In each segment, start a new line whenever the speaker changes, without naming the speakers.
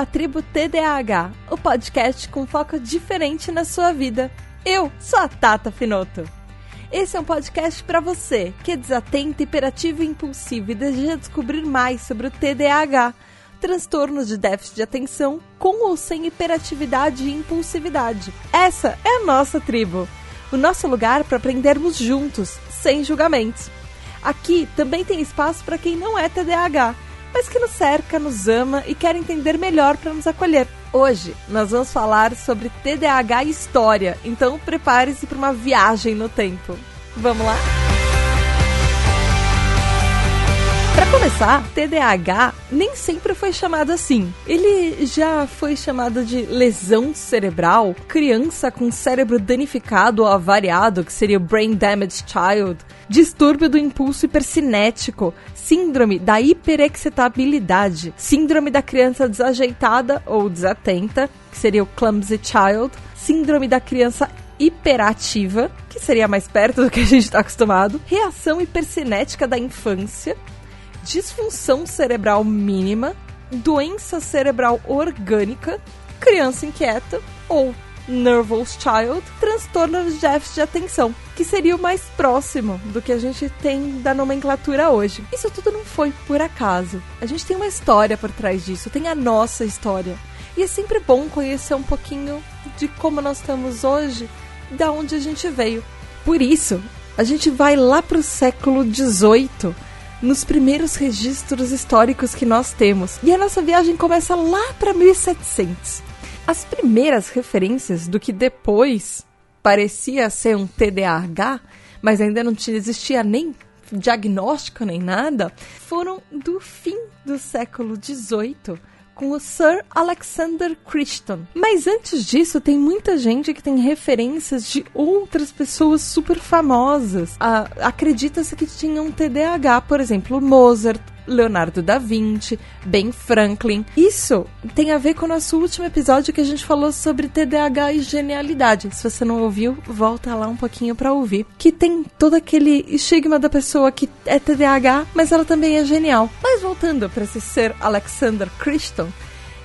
à Tribo TDAH, o podcast com foco diferente na sua vida. Eu sou a Tata Finoto. Esse é um podcast para você que é desatento, hiperativo e impulsivo e deseja descobrir mais sobre o TDAH, transtorno de déficit de atenção com ou sem hiperatividade e impulsividade. Essa é a nossa tribo, o nosso lugar para aprendermos juntos, sem julgamentos. Aqui também tem espaço para quem não é TDAH mas que nos cerca, nos ama e quer entender melhor para nos acolher. Hoje nós vamos falar sobre TDAH e história, então prepare-se para uma viagem no tempo. Vamos lá? Começar, TDAH nem sempre foi chamado assim. Ele já foi chamado de lesão cerebral, criança com cérebro danificado ou avariado, que seria o Brain Damaged Child, distúrbio do impulso hipercinético, síndrome da hiperexcitabilidade, síndrome da criança desajeitada ou desatenta, que seria o Clumsy Child, síndrome da criança hiperativa, que seria mais perto do que a gente está acostumado, reação hipercinética da infância, disfunção cerebral mínima, doença cerebral orgânica, criança inquieta ou Nervous Child, transtorno de déficit de atenção, que seria o mais próximo do que a gente tem da nomenclatura hoje. Isso tudo não foi por acaso. A gente tem uma história por trás disso, tem a nossa história. E é sempre bom conhecer um pouquinho de como nós estamos hoje, da onde a gente veio. Por isso, a gente vai lá para o século XVIII, nos primeiros registros históricos que nós temos. E a nossa viagem começa lá para 1700. As primeiras referências do que depois parecia ser um TDAH, mas ainda não existia nem diagnóstico nem nada, foram do fim do século XVIII com o Sir Alexander Crichton. Mas antes disso, tem muita gente que tem referências de outras pessoas super famosas. Ah, Acredita-se que tinham TDAH, por exemplo, Mozart, Leonardo da Vinci, Ben Franklin. Isso tem a ver com o nosso último episódio que a gente falou sobre TDAH e genialidade. Se você não ouviu, volta lá um pouquinho para ouvir. Que tem todo aquele estigma da pessoa que é TDAH, mas ela também é genial. Mas voltando para esse ser Alexander Crichton,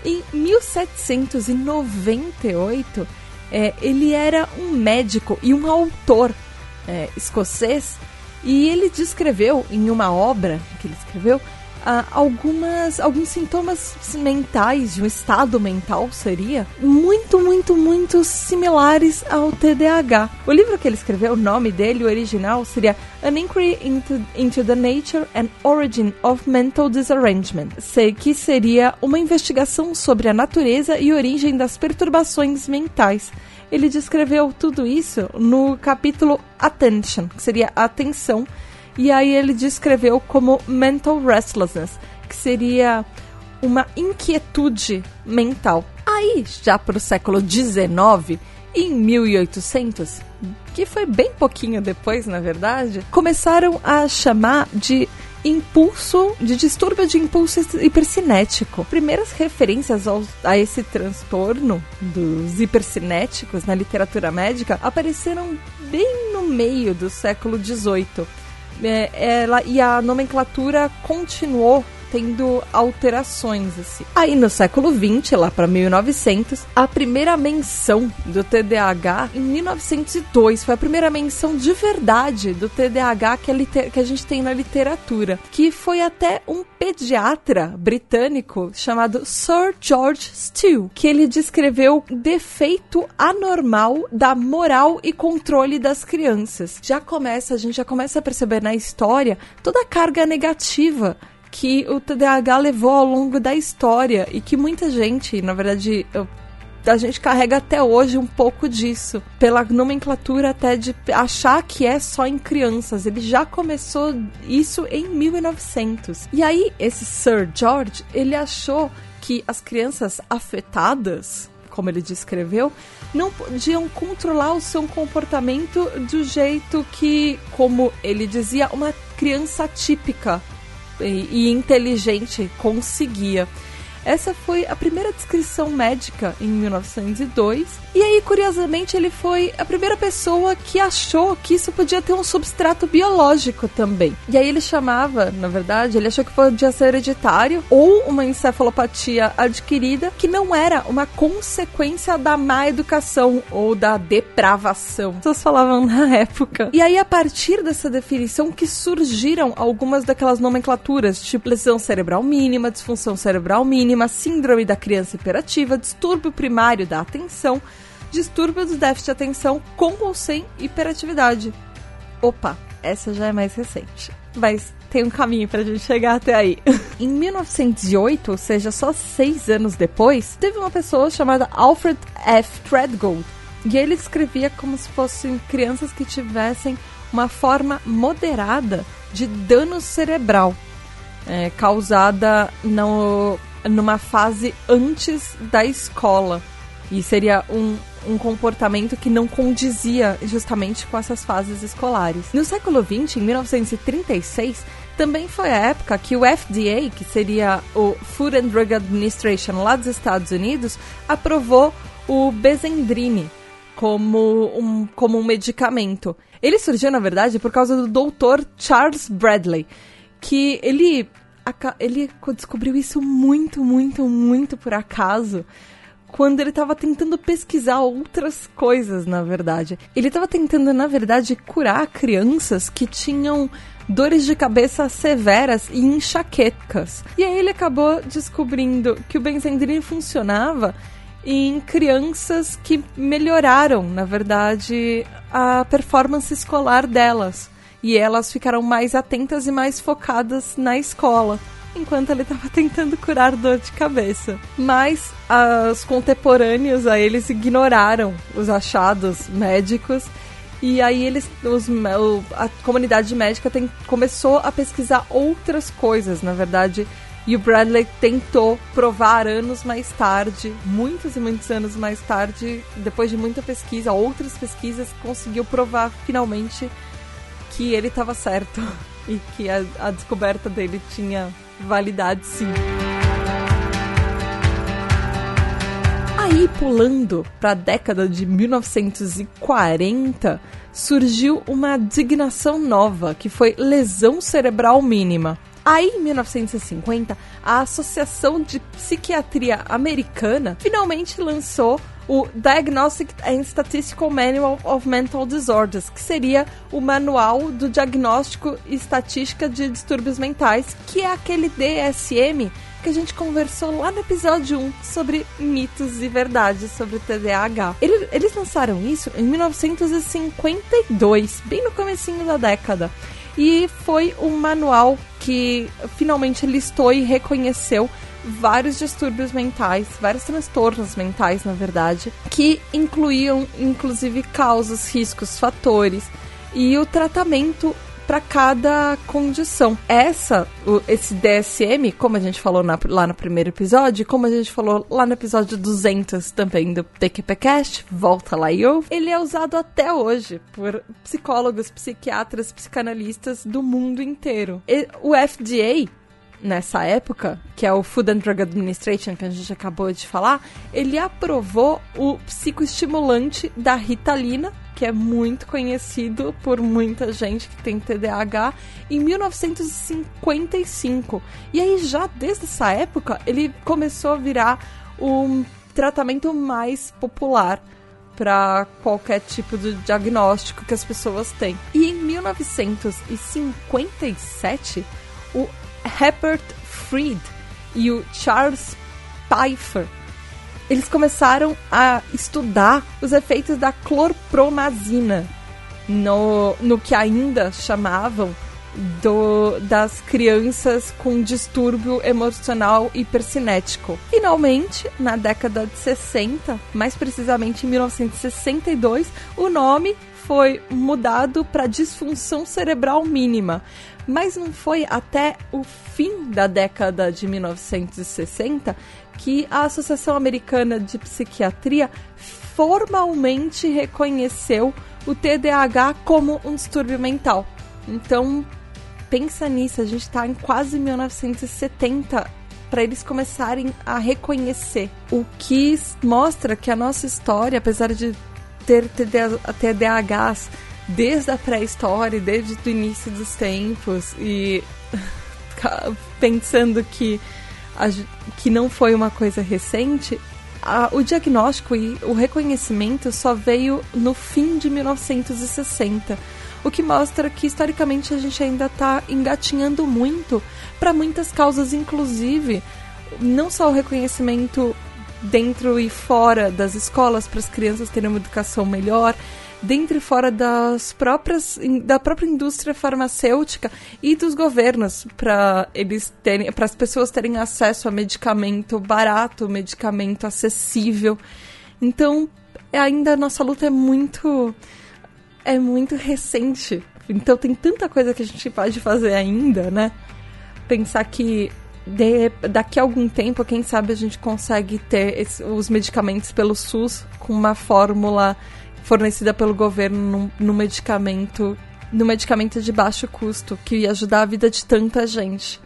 em 1798, é, ele era um médico e um autor é, escocês e ele descreveu em uma obra que ele escreveu Uh, algumas alguns sintomas mentais de um estado mental seria muito muito muito similares ao TDAH. O livro que ele escreveu, o nome dele, o original seria An Inquiry into, into the Nature and Origin of Mental Disarrangement, que seria uma investigação sobre a natureza e origem das perturbações mentais ele descreveu tudo isso no capítulo Attention, que seria atenção, e aí ele descreveu como mental restlessness, que seria uma inquietude mental. Aí, já para o século XIX, em 1800, que foi bem pouquinho depois, na verdade, começaram a chamar de impulso, de distúrbio de impulso hipercinético. Primeiras referências ao, a esse transtorno dos hipercinéticos na literatura médica apareceram bem no meio do século XVIII. É, ela, e a nomenclatura continuou tendo alterações assim. Aí no século 20, lá para 1900, a primeira menção do TDAH em 1902 foi a primeira menção de verdade do TDAH que a, que a gente tem na literatura, que foi até um pediatra britânico chamado Sir George Steele, que ele descreveu defeito anormal da moral e controle das crianças. Já começa, a gente já começa a perceber na história toda a carga negativa que o TDAH levou ao longo da história e que muita gente, na verdade, a gente carrega até hoje um pouco disso, pela nomenclatura até de achar que é só em crianças. Ele já começou isso em 1900. E aí, esse Sir George, ele achou que as crianças afetadas, como ele descreveu, não podiam controlar o seu comportamento do jeito que, como ele dizia, uma criança típica e, inteligente conseguia. Essa foi a primeira descrição médica em 1902. E aí, curiosamente, ele foi a primeira pessoa que achou que isso podia ter um substrato biológico também. E aí ele chamava, na verdade, ele achou que podia ser hereditário ou uma encefalopatia adquirida que não era uma consequência da má educação ou da depravação. Pessoas falavam na época. E aí, a partir dessa definição que surgiram algumas daquelas nomenclaturas, tipo lesão cerebral mínima, disfunção cerebral mínima, síndrome da criança hiperativa, distúrbio primário da atenção, distúrbio do déficit de atenção com ou sem hiperatividade. Opa, essa já é mais recente. Mas tem um caminho pra gente chegar até aí. em 1908, ou seja, só seis anos depois, teve uma pessoa chamada Alfred F. Threadgold. E ele escrevia como se fossem crianças que tivessem uma forma moderada de dano cerebral é, causada no, numa fase antes da escola. E seria um, um comportamento que não condizia justamente com essas fases escolares. No século XX, em 1936, também foi a época que o FDA, que seria o Food and Drug Administration lá dos Estados Unidos, aprovou o Bezendrine como um, como um medicamento. Ele surgiu, na verdade, por causa do doutor Charles Bradley, que ele, ele descobriu isso muito, muito, muito por acaso quando ele estava tentando pesquisar outras coisas, na verdade. Ele estava tentando, na verdade, curar crianças que tinham dores de cabeça severas e enxaquecas. E aí ele acabou descobrindo que o benzendrine funcionava em crianças que melhoraram, na verdade, a performance escolar delas e elas ficaram mais atentas e mais focadas na escola, enquanto ele estava tentando curar dor de cabeça. Mas os contemporâneos a eles ignoraram os achados médicos e aí eles, os, a comunidade médica tem, começou a pesquisar outras coisas, na verdade. E o Bradley tentou provar anos mais tarde, muitos e muitos anos mais tarde, depois de muita pesquisa, outras pesquisas, conseguiu provar finalmente que ele estava certo e que a, a descoberta dele tinha validade sim. Aí, pulando para a década de 1940, surgiu uma designação nova, que foi lesão cerebral mínima. Aí, em 1950, a Associação de Psiquiatria Americana finalmente lançou o Diagnostic and Statistical Manual of Mental Disorders, que seria o manual do diagnóstico e estatística de distúrbios mentais, que é aquele DSM que a gente conversou lá no episódio 1 sobre mitos e verdades sobre o TDAH. Eles lançaram isso em 1952, bem no comecinho da década. E foi um manual que finalmente listou e reconheceu vários distúrbios mentais, vários transtornos mentais, na verdade, que incluíam inclusive causas, riscos, fatores e o tratamento para cada condição. Essa, esse DSM, como a gente falou na, lá no primeiro episódio, como a gente falou lá no episódio 200 também do TQPcast, volta lá e ouve, ele é usado até hoje por psicólogos, psiquiatras, psicanalistas do mundo inteiro. E, o FDA nessa época, que é o Food and Drug Administration, que a gente acabou de falar, ele aprovou o psicoestimulante da Ritalina, que é muito conhecido por muita gente que tem TDAH, em 1955. E aí, já desde essa época, ele começou a virar um tratamento mais popular para qualquer tipo de diagnóstico que as pessoas têm. E em 1957, o Herbert Fried e o Charles Pfeiffer, eles começaram a estudar os efeitos da clorpromazina no, no que ainda chamavam do, das crianças com distúrbio emocional hipercinético. Finalmente, na década de 60, mais precisamente em 1962, o nome foi mudado para disfunção cerebral mínima. Mas não foi até o fim da década de 1960 que a Associação Americana de Psiquiatria formalmente reconheceu o TDAH como um distúrbio mental. Então, pensa nisso, a gente está em quase 1970 para eles começarem a reconhecer. O que mostra que a nossa história, apesar de ter TDAHs desde a pré-história, desde o início dos tempos, e pensando que, a, que não foi uma coisa recente, a, o diagnóstico e o reconhecimento só veio no fim de 1960 o que mostra que historicamente a gente ainda está engatinhando muito para muitas causas, inclusive não só o reconhecimento dentro e fora das escolas para as crianças terem uma educação melhor, dentro e fora das próprias da própria indústria farmacêutica e dos governos para eles terem para as pessoas terem acesso a medicamento barato, medicamento acessível. Então, ainda a nossa luta é muito é muito recente. Então tem tanta coisa que a gente pode fazer ainda, né? Pensar que de, daqui a algum tempo, quem sabe a gente consegue ter esse, os medicamentos pelo SUS com uma fórmula fornecida pelo governo no, medicamento no medicamento de baixo custo que ia ajudar a vida de tanta gente.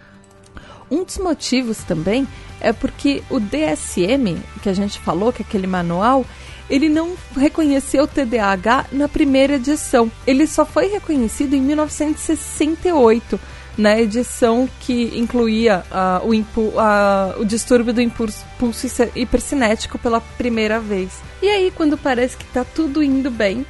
Um dos motivos também é porque o DSM, que a gente falou, que é aquele manual, ele não reconheceu o TDAH na primeira edição. Ele só foi reconhecido em 1968, na edição que incluía uh, o, uh, o distúrbio do impulso, impulso hipercinético pela primeira vez. E aí, quando parece que está tudo indo bem,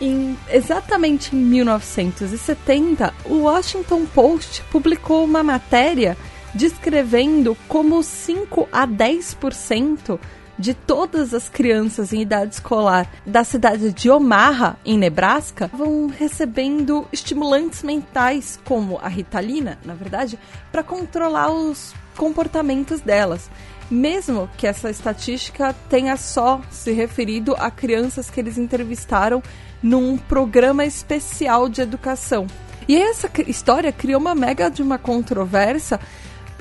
em, exatamente em 1970, o Washington Post publicou uma matéria descrevendo como 5 a 10% de todas as crianças em idade escolar da cidade de Omaha, em Nebraska, vão recebendo estimulantes mentais, como a ritalina, na verdade, para controlar os comportamentos delas. Mesmo que essa estatística tenha só se referido a crianças que eles entrevistaram num programa especial de educação. E essa história criou uma mega de uma controvérsia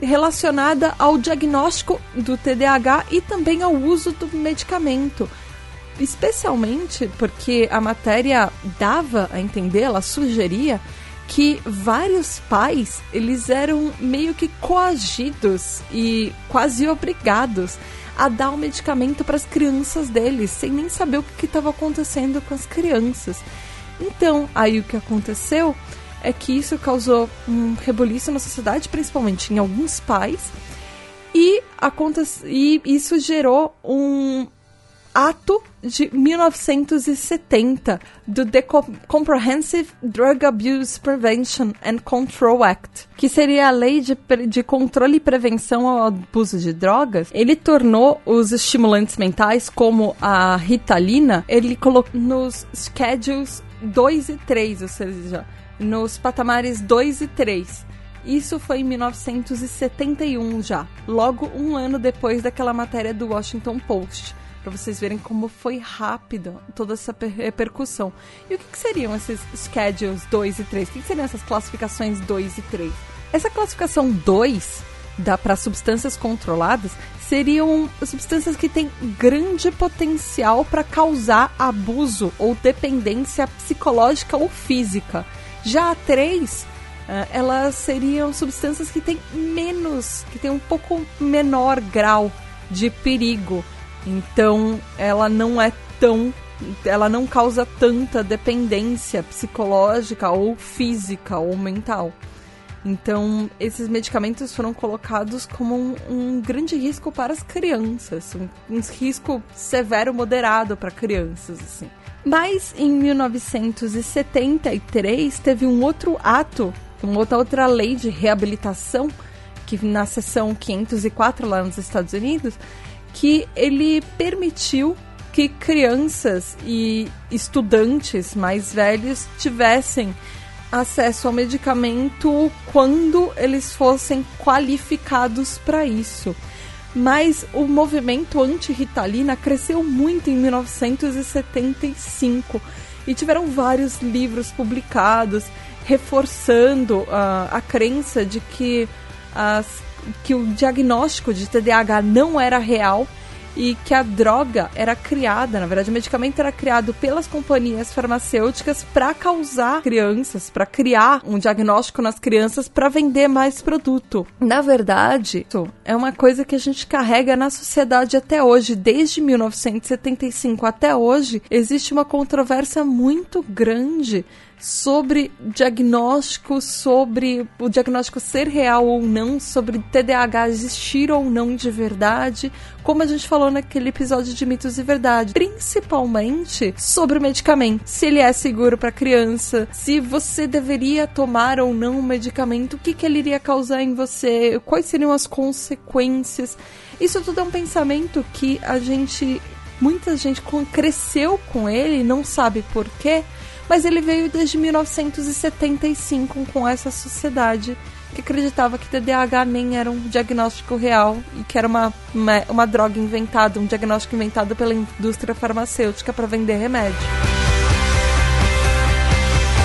relacionada ao diagnóstico do TDAH e também ao uso do medicamento. Especialmente porque a matéria dava a entender, ela sugeria que vários pais eles eram meio que coagidos e quase obrigados a dar o medicamento para as crianças deles, sem nem saber o que estava acontecendo com as crianças. Então, aí o que aconteceu é que isso causou um rebuliço na sociedade, principalmente em alguns pais, e, e isso gerou um ato de 1970 do The Comprehensive Drug Abuse Prevention and Control Act, que seria a lei de, de controle e prevenção ao abuso de drogas. Ele tornou os estimulantes mentais, como a Ritalina, ele colocou nos schedules 2 e 3, ou seja, nos patamares 2 e 3. Isso foi em 1971 já, logo um ano depois daquela matéria do Washington Post, para vocês verem como foi rápido toda essa repercussão. E o que, que seriam esses schedules 2 e 3? O que, que seriam essas classificações 2 e 3? Essa classificação 2 para substâncias controladas seriam substâncias que têm grande potencial para causar abuso ou dependência psicológica ou física. Já a 3, uh, elas seriam substâncias que têm menos, que têm um pouco menor grau de perigo. Então, ela não é tão ela não causa tanta dependência psicológica ou física ou mental. Então, esses medicamentos foram colocados como um, um grande risco para as crianças, um, um risco severo moderado para crianças, assim. Mas em 1973 teve um outro ato, uma outra, outra lei de reabilitação, que na seção 504 lá nos Estados Unidos, que ele permitiu que crianças e estudantes mais velhos tivessem acesso ao medicamento quando eles fossem qualificados para isso mas o movimento anti-Ritalina cresceu muito em 1975 e tiveram vários livros publicados reforçando uh, a crença de que, as, que o diagnóstico de TDAH não era real e que a droga era criada, na verdade, o medicamento era criado pelas companhias farmacêuticas para causar crianças, para criar um diagnóstico nas crianças para vender mais produto. Na verdade, isso é uma coisa que a gente carrega na sociedade até hoje, desde 1975 até hoje, existe uma controvérsia muito grande sobre diagnóstico, sobre o diagnóstico ser real ou não, sobre TDAH existir ou não de verdade, como a gente falou naquele episódio de mitos e verdade, principalmente sobre o medicamento, se ele é seguro para criança, se você deveria tomar ou não o medicamento, o que, que ele iria causar em você, quais seriam as consequências. Isso tudo é um pensamento que a gente muita gente cresceu com ele, não sabe por quê, mas ele veio desde 1975 com essa sociedade que acreditava que TDAH nem era um diagnóstico real e que era uma, uma, uma droga inventada, um diagnóstico inventado pela indústria farmacêutica para vender remédio.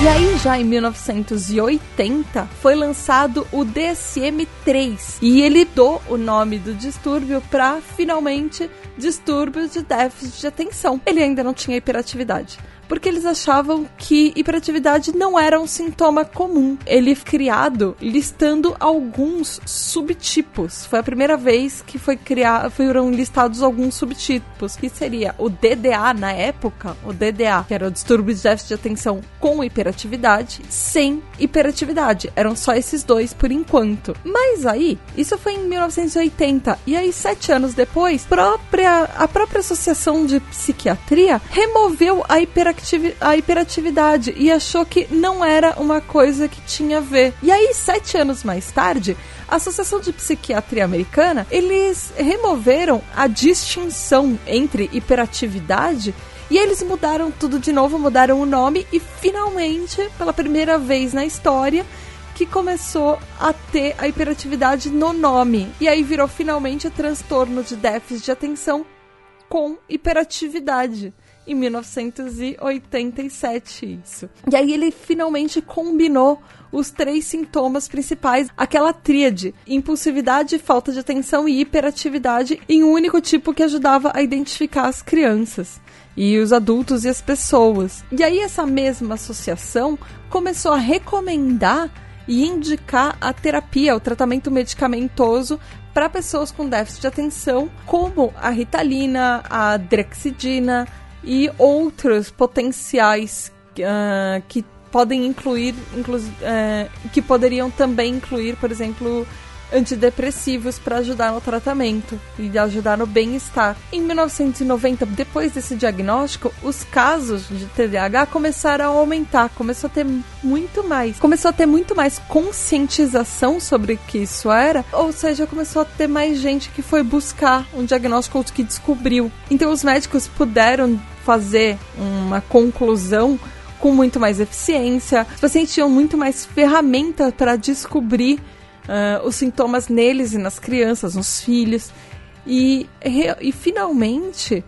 E aí, já em 1980, foi lançado o DSM-3 e ele deu o nome do distúrbio para finalmente distúrbio de déficit de atenção. Ele ainda não tinha hiperatividade porque eles achavam que hiperatividade não era um sintoma comum. Ele foi criado listando alguns subtipos. Foi a primeira vez que foi criar, foram listados alguns subtipos, que seria o DDA na época, o DDA, que era o distúrbio de déficit de atenção com hiperatividade, sem hiperatividade. Eram só esses dois por enquanto. Mas aí, isso foi em 1980, e aí sete anos depois, própria, a própria Associação de Psiquiatria removeu a hiperatividade a hiperatividade e achou que não era uma coisa que tinha a ver. E aí, sete anos mais tarde, a Associação de Psiquiatria Americana, eles removeram a distinção entre hiperatividade e eles mudaram tudo de novo, mudaram o nome e finalmente, pela primeira vez na história, que começou a ter a hiperatividade no nome. E aí virou finalmente transtorno de déficit de atenção com hiperatividade em 1987 isso. E aí ele finalmente combinou os três sintomas principais, aquela tríade: impulsividade, falta de atenção e hiperatividade, em um único tipo que ajudava a identificar as crianças e os adultos e as pessoas. E aí essa mesma associação começou a recomendar e indicar a terapia, o tratamento medicamentoso para pessoas com déficit de atenção, como a ritalina, a drexidina, e outros potenciais uh, que podem incluir, inclu uh, que poderiam também incluir, por exemplo, antidepressivos para ajudar no tratamento e ajudar no bem-estar. Em 1990, depois desse diagnóstico, os casos de TDAH começaram a aumentar, começou a ter muito mais, começou a ter muito mais conscientização sobre o que isso era, ou seja, começou a ter mais gente que foi buscar um diagnóstico ou que descobriu. Então os médicos puderam fazer uma conclusão com muito mais eficiência. Os pacientes tinham muito mais ferramenta para descobrir uh, os sintomas neles e nas crianças, nos filhos. E, e finalmente,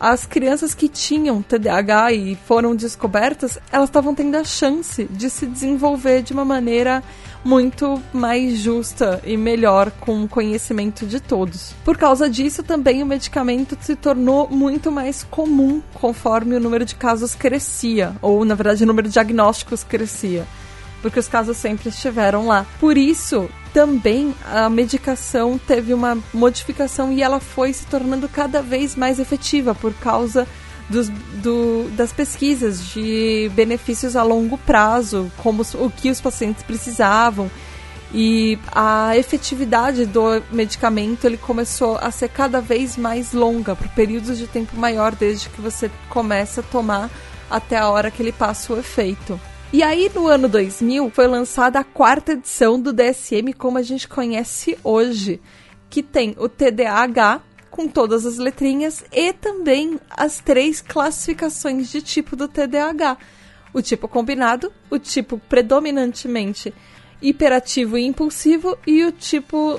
as crianças que tinham TDAH e foram descobertas, elas estavam tendo a chance de se desenvolver de uma maneira muito mais justa e melhor com o conhecimento de todos. Por causa disso, também o medicamento se tornou muito mais comum conforme o número de casos crescia, ou na verdade o número de diagnósticos crescia porque os casos sempre estiveram lá. Por isso, também a medicação teve uma modificação e ela foi se tornando cada vez mais efetiva por causa dos, do, das pesquisas de benefícios a longo prazo, como o que os pacientes precisavam. E a efetividade do medicamento ele começou a ser cada vez mais longa, por períodos de tempo maior, desde que você começa a tomar até a hora que ele passa o efeito. E aí, no ano 2000, foi lançada a quarta edição do DSM como a gente conhece hoje, que tem o TDAH, com todas as letrinhas e também as três classificações de tipo do TDAH: o tipo combinado, o tipo predominantemente hiperativo e impulsivo e o tipo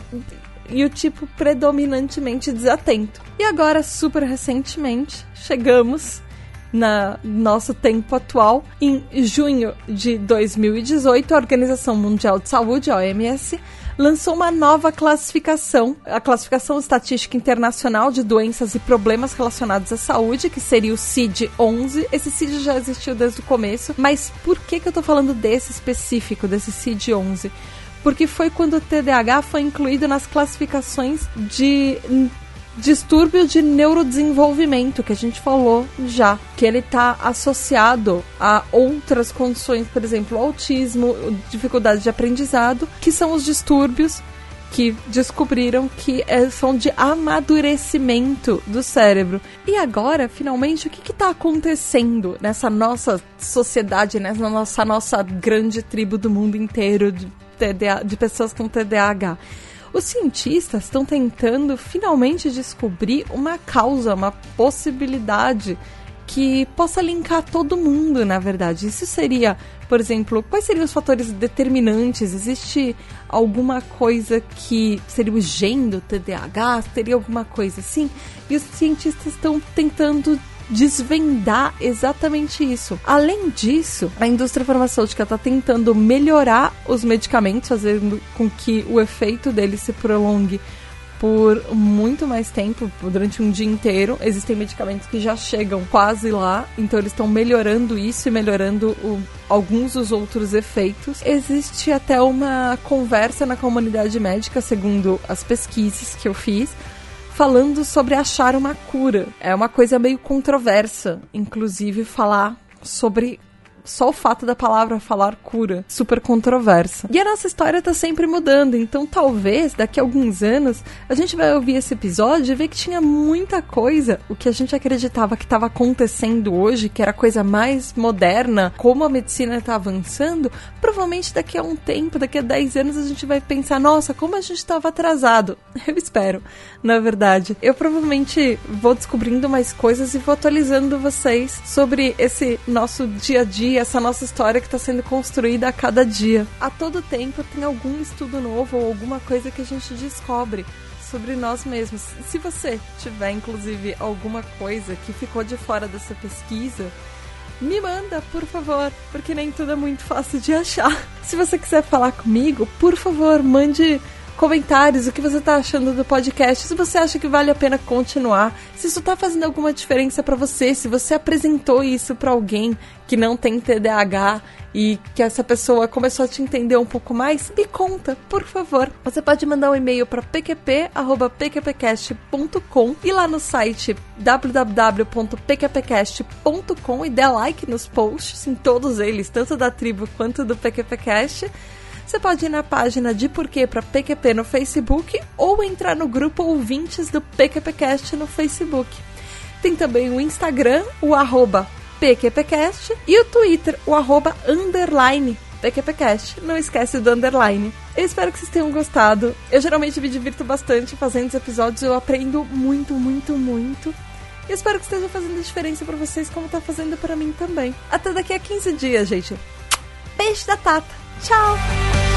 e o tipo predominantemente desatento. E agora, super recentemente, chegamos na nosso tempo atual, em junho de 2018, a Organização Mundial de Saúde, a OMS, lançou uma nova classificação, a Classificação Estatística Internacional de Doenças e Problemas Relacionados à Saúde, que seria o CID-11. Esse CID já existiu desde o começo, mas por que, que eu tô falando desse específico, desse CID-11? Porque foi quando o TDAH foi incluído nas classificações de distúrbio de neurodesenvolvimento, que a gente falou já, que ele está associado a outras condições, por exemplo, autismo, dificuldade de aprendizado, que são os distúrbios que descobriram que é, são de amadurecimento do cérebro. E agora, finalmente, o que está acontecendo nessa nossa sociedade, nessa nossa, nossa grande tribo do mundo inteiro de, TDA, de pessoas com TDAH? Os cientistas estão tentando finalmente descobrir uma causa, uma possibilidade que possa linkar todo mundo, na verdade. Isso seria, por exemplo, quais seriam os fatores determinantes? Existe alguma coisa que seria o gene do TDAH? Teria alguma coisa assim? E os cientistas estão tentando desvendar exatamente isso. Além disso, a indústria farmacêutica está tentando melhorar os medicamentos, fazendo com que o efeito deles se prolongue por muito mais tempo, durante um dia inteiro. Existem medicamentos que já chegam quase lá, então eles estão melhorando isso e melhorando o, alguns dos outros efeitos. Existe até uma conversa na comunidade médica, segundo as pesquisas que eu fiz, falando sobre achar uma cura. É uma coisa meio controversa, inclusive, falar sobre só o fato da palavra falar cura, super controversa. E a nossa história tá sempre mudando, então talvez daqui a alguns anos a gente vai ouvir esse episódio e ver que tinha muita coisa, o que a gente acreditava que estava acontecendo hoje, que era coisa mais moderna, como a medicina está avançando, provavelmente daqui a um tempo, daqui a 10 anos a gente vai pensar, nossa, como a gente estava atrasado. Eu espero, na verdade. Eu provavelmente vou descobrindo mais coisas e vou atualizando vocês sobre esse nosso dia a dia essa nossa história que está sendo construída a cada dia. A todo tempo tem algum estudo novo ou alguma coisa que a gente descobre sobre nós mesmos. Se você tiver, inclusive, alguma coisa que ficou de fora dessa pesquisa, me manda, por favor, porque nem tudo é muito fácil de achar. Se você quiser falar comigo, por favor, mande comentários, o que você está achando do podcast, se você acha que vale a pena continuar, se isso está fazendo alguma diferença para você, se você apresentou isso para alguém que não tem TDAH e que essa pessoa começou a te entender um pouco mais, me conta, por favor. Você pode mandar um e-mail para pqp@pqpcast.com e lá no site www.pqpcast.com e dê like nos posts, em todos eles, tanto da tribo quanto do PQPcast. Você pode ir na página de Porquê para PQP no Facebook ou entrar no grupo Ouvintes do PQPcast no Facebook. Tem também o Instagram, o arroba PQPcast e o Twitter, o arroba underline PQPcast. Não esquece do underline. Eu espero que vocês tenham gostado. Eu geralmente me divirto bastante fazendo os episódios, eu aprendo muito, muito, muito. E espero que esteja fazendo diferença para vocês como tá fazendo para mim também. Até daqui a 15 dias, gente. Beijo da Tata. 跳。